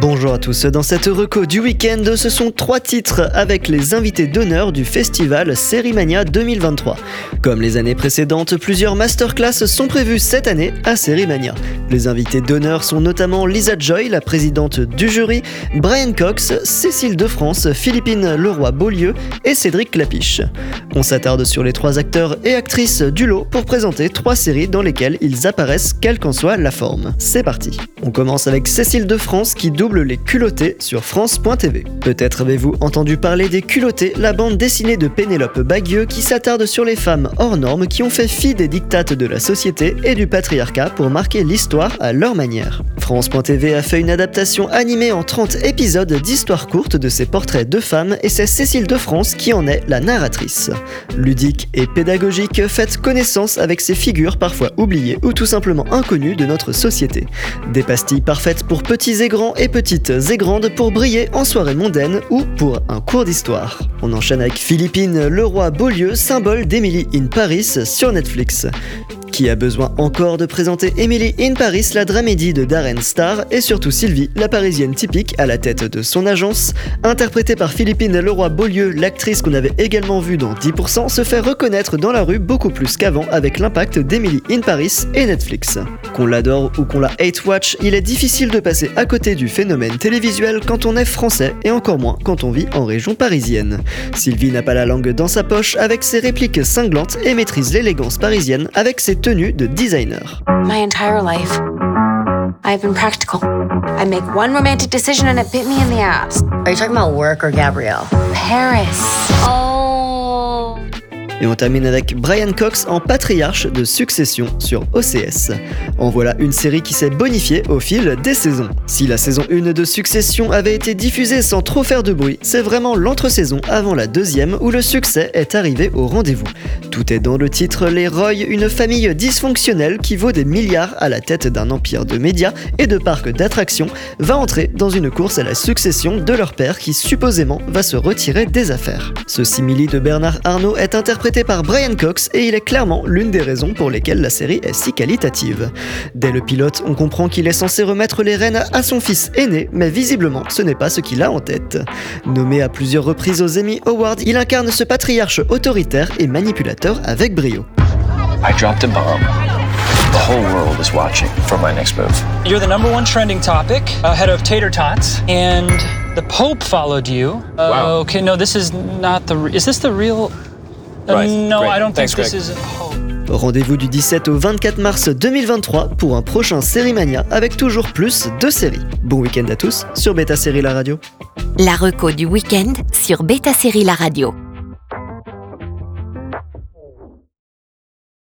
Bonjour à tous, dans cette reco du week-end, ce sont trois titres avec les invités d'honneur du festival Sérimania 2023. Comme les années précédentes, plusieurs masterclass sont prévues cette année à Sérimania. Les invités d'honneur sont notamment Lisa Joy, la présidente du jury, Brian Cox, Cécile de France, Philippine Leroy-Beaulieu et Cédric Clapiche. On s'attarde sur les trois acteurs et actrices du lot pour présenter trois séries dans lesquelles ils apparaissent quelle qu'en soit la forme. C'est parti. On commence avec Cécile de France qui double les culottés sur France.tv. Peut-être avez-vous entendu parler des culottés, la bande dessinée de Pénélope Bagieux qui s'attarde sur les femmes hors normes qui ont fait fi des dictates de la société et du patriarcat pour marquer l'histoire à leur manière. France.tv a fait une adaptation animée en 30 épisodes d'histoires courtes de ces portraits de femmes et c'est Cécile de France qui en est la narratrice. Ludique et pédagogique, faites connaissance avec ces figures parfois oubliées ou tout simplement inconnues de notre société. Des pastilles parfaites pour petits et grands et petites et grandes pour briller en soirée mondaine ou pour un cours d'histoire. On enchaîne avec Philippine Leroy-Beaulieu, symbole d'Emily in Paris sur Netflix. Qui a besoin encore de présenter Emily in Paris, la dramédie de Darren Star, et surtout Sylvie, la parisienne typique à la tête de son agence, interprétée par Philippine Leroy-Beaulieu, l'actrice qu'on avait également vue dans 10%, se fait reconnaître dans la rue beaucoup plus qu'avant avec l'impact d'Emily in Paris et Netflix. Qu'on l'adore ou qu'on la hate watch, il est difficile de passer à côté du phénomène télévisuel quand on est français et encore moins quand on vit en région parisienne. Sylvie n'a pas la langue dans sa poche avec ses répliques cinglantes et maîtrise l'élégance parisienne avec ses tenue de designer. My entire life, I've been practical. I make one romantic decision and it bit me in the ass. Are you talking about work or Gabrielle? Paris. Oh. Et on termine avec Brian Cox en patriarche de Succession sur OCS. En voilà une série qui s'est bonifiée au fil des saisons. Si la saison 1 de Succession avait été diffusée sans trop faire de bruit, c'est vraiment l'entre-saison avant la deuxième où le succès est arrivé au rendez-vous. Tout est dans le titre Les Roy, une famille dysfonctionnelle qui vaut des milliards à la tête d'un empire de médias et de parcs d'attractions, va entrer dans une course à la succession de leur père qui supposément va se retirer des affaires. Ce simili de Bernard Arnault est interprété par Brian Cox et il est clairement l'une des raisons pour lesquelles la série est si qualitative. Dès le pilote, on comprend qu'il est censé remettre les rênes à son fils aîné, mais visiblement ce n'est pas ce qu'il a en tête. Nommé à plusieurs reprises aux Emmy Awards, il incarne ce patriarche autoritaire et manipulateur avec brio. I dropped a bomb. The whole world is watching for my next move. You're the number one trending topic ahead of tater tots, and the Pope followed you. Uh, Wow. Okay, no, this is not the. Re- is this the real? Right, no, great. I don't Thanks, think this Greg. is a Pope. Rendez-vous du 17 au 24 mars 2023 pour un prochain Sérimania avec toujours plus de séries. Bon week-end à tous sur Beta Série La Radio. La reco du week-end sur Beta Série La Radio.